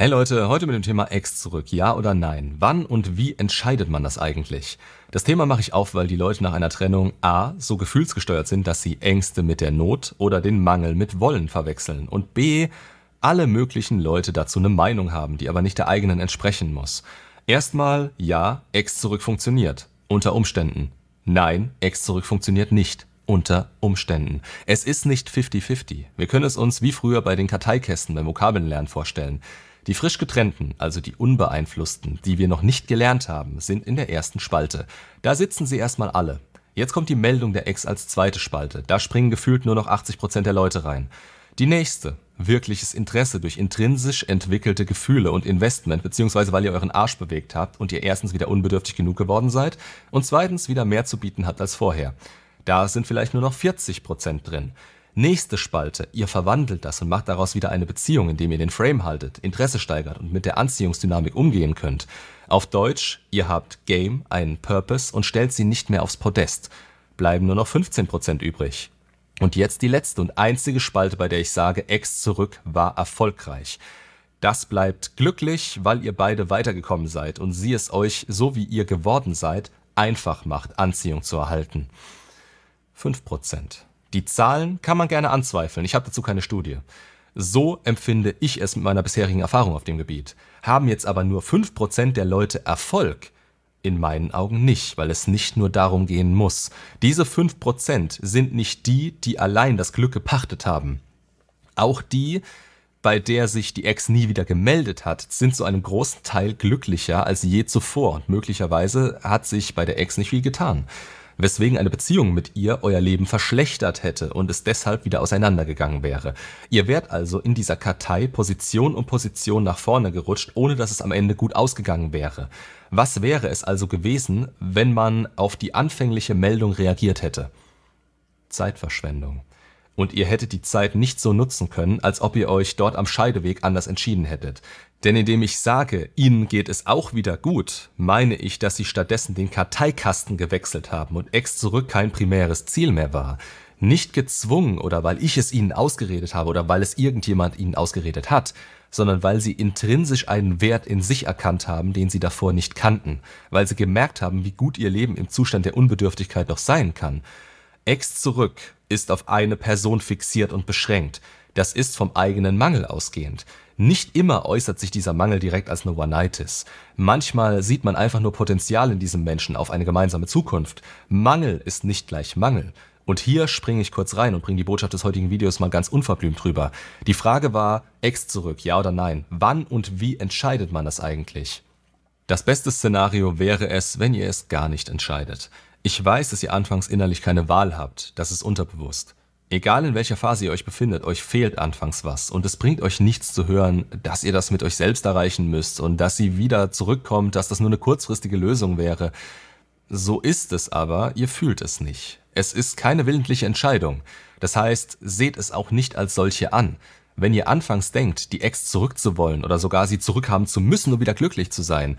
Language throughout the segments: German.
Hey Leute, heute mit dem Thema Ex zurück. Ja oder nein? Wann und wie entscheidet man das eigentlich? Das Thema mache ich auf, weil die Leute nach einer Trennung a. so gefühlsgesteuert sind, dass sie Ängste mit der Not oder den Mangel mit Wollen verwechseln und b. alle möglichen Leute dazu eine Meinung haben, die aber nicht der eigenen entsprechen muss. Erstmal ja, Ex zurück funktioniert. Unter Umständen. Nein, Ex zurück funktioniert nicht unter Umständen. Es ist nicht 50-50. Wir können es uns wie früher bei den Karteikästen beim Vokabelnlernen vorstellen. Die frisch getrennten, also die unbeeinflussten, die wir noch nicht gelernt haben, sind in der ersten Spalte. Da sitzen sie erstmal alle. Jetzt kommt die Meldung der Ex als zweite Spalte. Da springen gefühlt nur noch 80% der Leute rein. Die nächste, wirkliches Interesse durch intrinsisch entwickelte Gefühle und Investment, beziehungsweise weil ihr euren Arsch bewegt habt und ihr erstens wieder unbedürftig genug geworden seid und zweitens wieder mehr zu bieten habt als vorher. Da sind vielleicht nur noch 40% drin. Nächste Spalte, ihr verwandelt das und macht daraus wieder eine Beziehung, indem ihr den Frame haltet, Interesse steigert und mit der Anziehungsdynamik umgehen könnt. Auf Deutsch, ihr habt Game, einen Purpose und stellt sie nicht mehr aufs Podest. Bleiben nur noch 15% übrig. Und jetzt die letzte und einzige Spalte, bei der ich sage, Ex zurück war erfolgreich. Das bleibt glücklich, weil ihr beide weitergekommen seid und sie es euch, so wie ihr geworden seid, einfach macht, Anziehung zu erhalten. 5%. Die Zahlen kann man gerne anzweifeln, ich habe dazu keine Studie. So empfinde ich es mit meiner bisherigen Erfahrung auf dem Gebiet. Haben jetzt aber nur 5% der Leute Erfolg? In meinen Augen nicht, weil es nicht nur darum gehen muss. Diese 5% sind nicht die, die allein das Glück gepachtet haben. Auch die, bei der sich die Ex nie wieder gemeldet hat, sind zu einem großen Teil glücklicher als je zuvor und möglicherweise hat sich bei der Ex nicht viel getan weswegen eine Beziehung mit ihr euer Leben verschlechtert hätte und es deshalb wieder auseinandergegangen wäre. Ihr wärt also in dieser Kartei Position um Position nach vorne gerutscht, ohne dass es am Ende gut ausgegangen wäre. Was wäre es also gewesen, wenn man auf die anfängliche Meldung reagiert hätte? Zeitverschwendung. Und ihr hättet die Zeit nicht so nutzen können, als ob ihr euch dort am Scheideweg anders entschieden hättet. Denn indem ich sage, ihnen geht es auch wieder gut, meine ich, dass sie stattdessen den Karteikasten gewechselt haben und Ex zurück kein primäres Ziel mehr war. Nicht gezwungen oder weil ich es ihnen ausgeredet habe oder weil es irgendjemand ihnen ausgeredet hat, sondern weil sie intrinsisch einen Wert in sich erkannt haben, den sie davor nicht kannten, weil sie gemerkt haben, wie gut ihr Leben im Zustand der Unbedürftigkeit noch sein kann. Ex zurück ist auf eine Person fixiert und beschränkt. Das ist vom eigenen Mangel ausgehend. Nicht immer äußert sich dieser Mangel direkt als eine One-Nightis. Manchmal sieht man einfach nur Potenzial in diesem Menschen auf eine gemeinsame Zukunft. Mangel ist nicht gleich Mangel. Und hier springe ich kurz rein und bringe die Botschaft des heutigen Videos mal ganz unverblümt rüber. Die Frage war, Ex zurück, ja oder nein? Wann und wie entscheidet man das eigentlich? Das beste Szenario wäre es, wenn ihr es gar nicht entscheidet. Ich weiß, dass ihr anfangs innerlich keine Wahl habt, das ist unterbewusst. Egal in welcher Phase ihr euch befindet, euch fehlt anfangs was und es bringt euch nichts zu hören, dass ihr das mit euch selbst erreichen müsst und dass sie wieder zurückkommt, dass das nur eine kurzfristige Lösung wäre. So ist es aber, ihr fühlt es nicht. Es ist keine willentliche Entscheidung. Das heißt, seht es auch nicht als solche an. Wenn ihr anfangs denkt, die Ex zurückzuwollen oder sogar sie zurückhaben zu müssen, um wieder glücklich zu sein,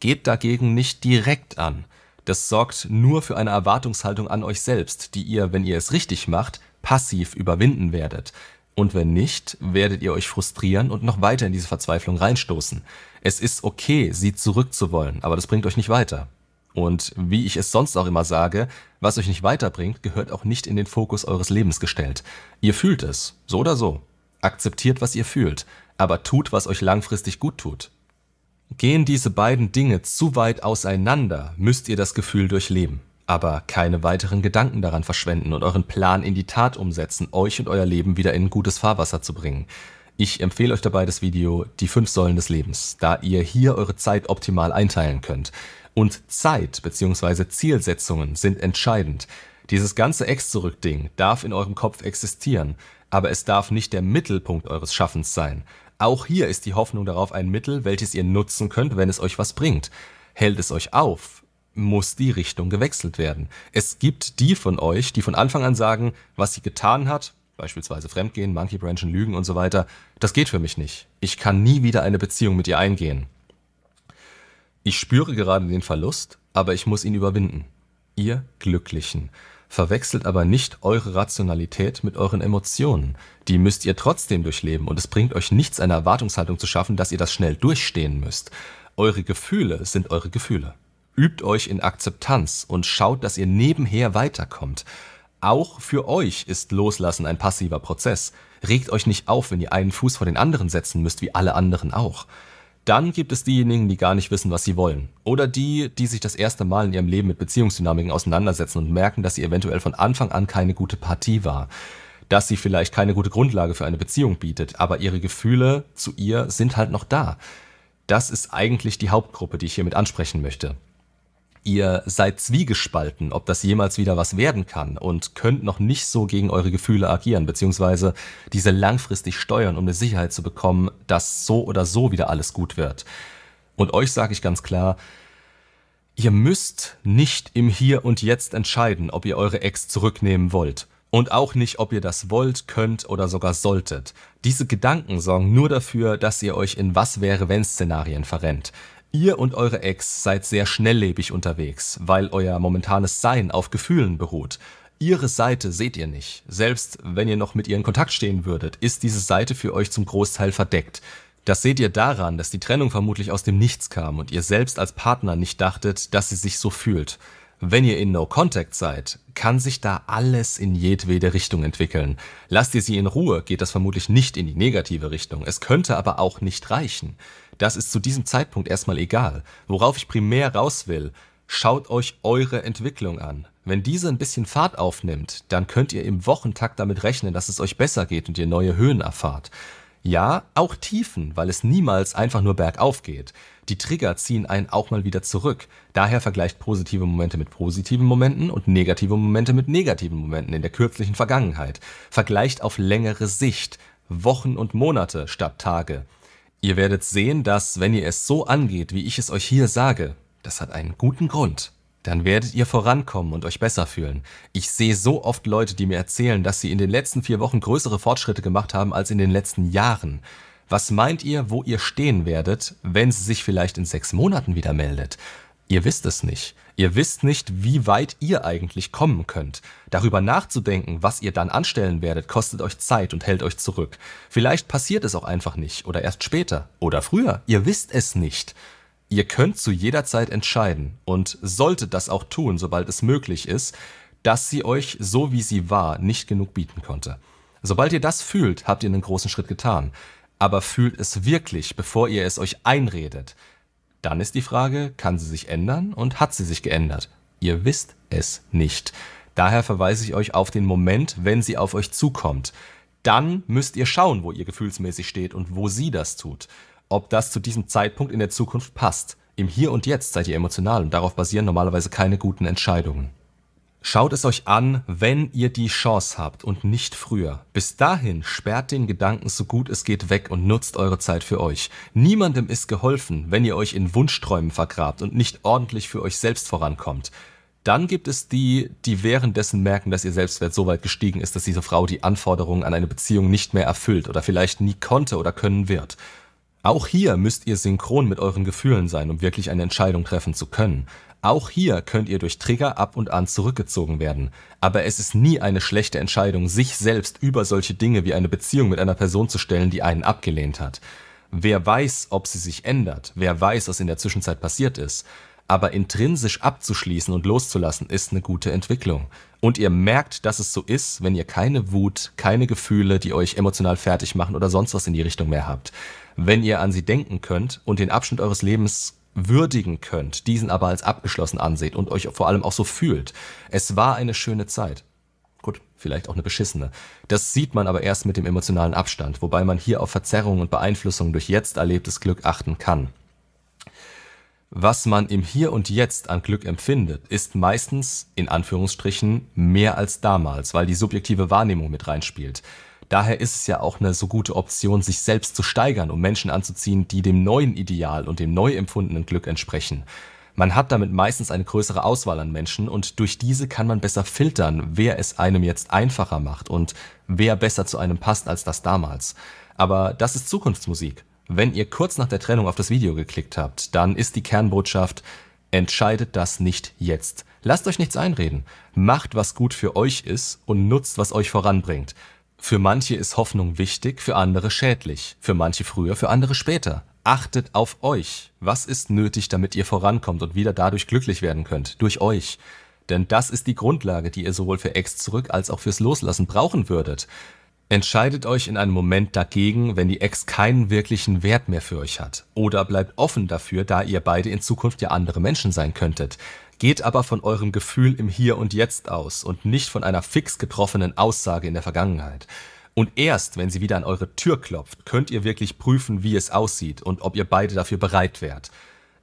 geht dagegen nicht direkt an. Das sorgt nur für eine Erwartungshaltung an euch selbst, die ihr, wenn ihr es richtig macht, passiv überwinden werdet. Und wenn nicht, werdet ihr euch frustrieren und noch weiter in diese Verzweiflung reinstoßen. Es ist okay, sie zurückzuwollen, aber das bringt euch nicht weiter. Und wie ich es sonst auch immer sage, was euch nicht weiterbringt, gehört auch nicht in den Fokus eures Lebens gestellt. Ihr fühlt es, so oder so. Akzeptiert, was ihr fühlt, aber tut, was euch langfristig gut tut. Gehen diese beiden Dinge zu weit auseinander, müsst ihr das Gefühl durchleben aber keine weiteren Gedanken daran verschwenden und euren Plan in die Tat umsetzen, euch und euer Leben wieder in gutes Fahrwasser zu bringen. Ich empfehle euch dabei das Video Die fünf Säulen des Lebens, da ihr hier eure Zeit optimal einteilen könnt. Und Zeit bzw. Zielsetzungen sind entscheidend. Dieses ganze Ex-Zurück-Ding darf in eurem Kopf existieren, aber es darf nicht der Mittelpunkt eures Schaffens sein. Auch hier ist die Hoffnung darauf ein Mittel, welches ihr nutzen könnt, wenn es euch was bringt. Hält es euch auf, muss die Richtung gewechselt werden. Es gibt die von euch, die von Anfang an sagen, was sie getan hat, beispielsweise Fremdgehen, Monkey Branchen, Lügen und so weiter, das geht für mich nicht. Ich kann nie wieder eine Beziehung mit ihr eingehen. Ich spüre gerade den Verlust, aber ich muss ihn überwinden. Ihr Glücklichen. Verwechselt aber nicht eure Rationalität mit euren Emotionen. Die müsst ihr trotzdem durchleben und es bringt euch nichts, eine Erwartungshaltung zu schaffen, dass ihr das schnell durchstehen müsst. Eure Gefühle sind eure Gefühle. Übt euch in Akzeptanz und schaut, dass ihr nebenher weiterkommt. Auch für euch ist Loslassen ein passiver Prozess. Regt euch nicht auf, wenn ihr einen Fuß vor den anderen setzen müsst, wie alle anderen auch. Dann gibt es diejenigen, die gar nicht wissen, was sie wollen. Oder die, die sich das erste Mal in ihrem Leben mit Beziehungsdynamiken auseinandersetzen und merken, dass sie eventuell von Anfang an keine gute Partie war. Dass sie vielleicht keine gute Grundlage für eine Beziehung bietet, aber ihre Gefühle zu ihr sind halt noch da. Das ist eigentlich die Hauptgruppe, die ich hiermit ansprechen möchte. Ihr seid zwiegespalten, ob das jemals wieder was werden kann und könnt noch nicht so gegen eure Gefühle agieren, beziehungsweise diese langfristig steuern, um eine Sicherheit zu bekommen, dass so oder so wieder alles gut wird. Und euch sage ich ganz klar, ihr müsst nicht im Hier und Jetzt entscheiden, ob ihr eure Ex zurücknehmen wollt. Und auch nicht, ob ihr das wollt, könnt oder sogar solltet. Diese Gedanken sorgen nur dafür, dass ihr euch in Was wäre wenn Szenarien verrennt. Ihr und eure Ex seid sehr schnelllebig unterwegs, weil euer momentanes Sein auf Gefühlen beruht. Ihre Seite seht ihr nicht. Selbst wenn ihr noch mit ihr in Kontakt stehen würdet, ist diese Seite für euch zum Großteil verdeckt. Das seht ihr daran, dass die Trennung vermutlich aus dem Nichts kam und ihr selbst als Partner nicht dachtet, dass sie sich so fühlt. Wenn ihr in No Contact seid, kann sich da alles in jedwede Richtung entwickeln. Lasst ihr sie in Ruhe, geht das vermutlich nicht in die negative Richtung. Es könnte aber auch nicht reichen. Das ist zu diesem Zeitpunkt erstmal egal. Worauf ich primär raus will, schaut euch eure Entwicklung an. Wenn diese ein bisschen Fahrt aufnimmt, dann könnt ihr im Wochentakt damit rechnen, dass es euch besser geht und ihr neue Höhen erfahrt. Ja, auch Tiefen, weil es niemals einfach nur bergauf geht. Die Trigger ziehen einen auch mal wieder zurück. Daher vergleicht positive Momente mit positiven Momenten und negative Momente mit negativen Momenten in der kürzlichen Vergangenheit. Vergleicht auf längere Sicht, Wochen und Monate statt Tage. Ihr werdet sehen, dass, wenn ihr es so angeht, wie ich es euch hier sage, das hat einen guten Grund dann werdet ihr vorankommen und euch besser fühlen. Ich sehe so oft Leute, die mir erzählen, dass sie in den letzten vier Wochen größere Fortschritte gemacht haben als in den letzten Jahren. Was meint ihr, wo ihr stehen werdet, wenn sie sich vielleicht in sechs Monaten wieder meldet? Ihr wisst es nicht. Ihr wisst nicht, wie weit ihr eigentlich kommen könnt. Darüber nachzudenken, was ihr dann anstellen werdet, kostet euch Zeit und hält euch zurück. Vielleicht passiert es auch einfach nicht oder erst später oder früher. Ihr wisst es nicht. Ihr könnt zu jeder Zeit entscheiden und solltet das auch tun, sobald es möglich ist, dass sie euch, so wie sie war, nicht genug bieten konnte. Sobald ihr das fühlt, habt ihr einen großen Schritt getan. Aber fühlt es wirklich, bevor ihr es euch einredet. Dann ist die Frage, kann sie sich ändern und hat sie sich geändert? Ihr wisst es nicht. Daher verweise ich euch auf den Moment, wenn sie auf euch zukommt. Dann müsst ihr schauen, wo ihr gefühlsmäßig steht und wo sie das tut ob das zu diesem Zeitpunkt in der Zukunft passt. Im Hier und Jetzt seid ihr emotional und darauf basieren normalerweise keine guten Entscheidungen. Schaut es euch an, wenn ihr die Chance habt und nicht früher. Bis dahin sperrt den Gedanken so gut es geht weg und nutzt eure Zeit für euch. Niemandem ist geholfen, wenn ihr euch in Wunschträumen vergrabt und nicht ordentlich für euch selbst vorankommt. Dann gibt es die, die währenddessen merken, dass ihr Selbstwert so weit gestiegen ist, dass diese Frau die Anforderungen an eine Beziehung nicht mehr erfüllt oder vielleicht nie konnte oder können wird. Auch hier müsst ihr synchron mit euren Gefühlen sein, um wirklich eine Entscheidung treffen zu können. Auch hier könnt ihr durch Trigger ab und an zurückgezogen werden. Aber es ist nie eine schlechte Entscheidung, sich selbst über solche Dinge wie eine Beziehung mit einer Person zu stellen, die einen abgelehnt hat. Wer weiß, ob sie sich ändert, wer weiß, was in der Zwischenzeit passiert ist. Aber intrinsisch abzuschließen und loszulassen ist eine gute Entwicklung. Und ihr merkt, dass es so ist, wenn ihr keine Wut, keine Gefühle, die euch emotional fertig machen oder sonst was in die Richtung mehr habt wenn ihr an sie denken könnt und den Abschnitt eures Lebens würdigen könnt, diesen aber als abgeschlossen anseht und euch vor allem auch so fühlt. Es war eine schöne Zeit. Gut, vielleicht auch eine beschissene. Das sieht man aber erst mit dem emotionalen Abstand, wobei man hier auf Verzerrungen und Beeinflussungen durch jetzt erlebtes Glück achten kann. Was man im Hier und Jetzt an Glück empfindet, ist meistens, in Anführungsstrichen, mehr als damals, weil die subjektive Wahrnehmung mit reinspielt. Daher ist es ja auch eine so gute Option, sich selbst zu steigern, um Menschen anzuziehen, die dem neuen Ideal und dem neu empfundenen Glück entsprechen. Man hat damit meistens eine größere Auswahl an Menschen und durch diese kann man besser filtern, wer es einem jetzt einfacher macht und wer besser zu einem passt als das damals. Aber das ist Zukunftsmusik. Wenn ihr kurz nach der Trennung auf das Video geklickt habt, dann ist die Kernbotschaft, Entscheidet das nicht jetzt. Lasst euch nichts einreden. Macht, was gut für euch ist und nutzt, was euch voranbringt. Für manche ist Hoffnung wichtig, für andere schädlich. Für manche früher, für andere später. Achtet auf euch. Was ist nötig, damit ihr vorankommt und wieder dadurch glücklich werden könnt? Durch euch. Denn das ist die Grundlage, die ihr sowohl für Ex zurück als auch fürs Loslassen brauchen würdet. Entscheidet euch in einem Moment dagegen, wenn die Ex keinen wirklichen Wert mehr für euch hat. Oder bleibt offen dafür, da ihr beide in Zukunft ja andere Menschen sein könntet. Geht aber von eurem Gefühl im Hier und Jetzt aus und nicht von einer fix getroffenen Aussage in der Vergangenheit. Und erst, wenn sie wieder an eure Tür klopft, könnt ihr wirklich prüfen, wie es aussieht und ob ihr beide dafür bereit wärt.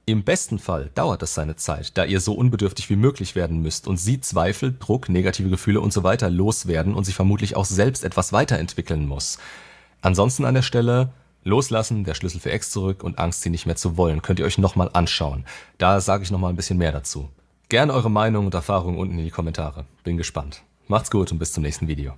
Im besten Fall dauert es seine Zeit, da ihr so unbedürftig wie möglich werden müsst und sie Zweifel, Druck, negative Gefühle und so loswerden und sich vermutlich auch selbst etwas weiterentwickeln muss. Ansonsten an der Stelle Loslassen, der Schlüssel für Ex zurück und Angst, sie nicht mehr zu wollen, könnt ihr euch nochmal anschauen. Da sage ich nochmal ein bisschen mehr dazu. Gerne eure Meinung und Erfahrung unten in die Kommentare. Bin gespannt. Macht's gut und bis zum nächsten Video.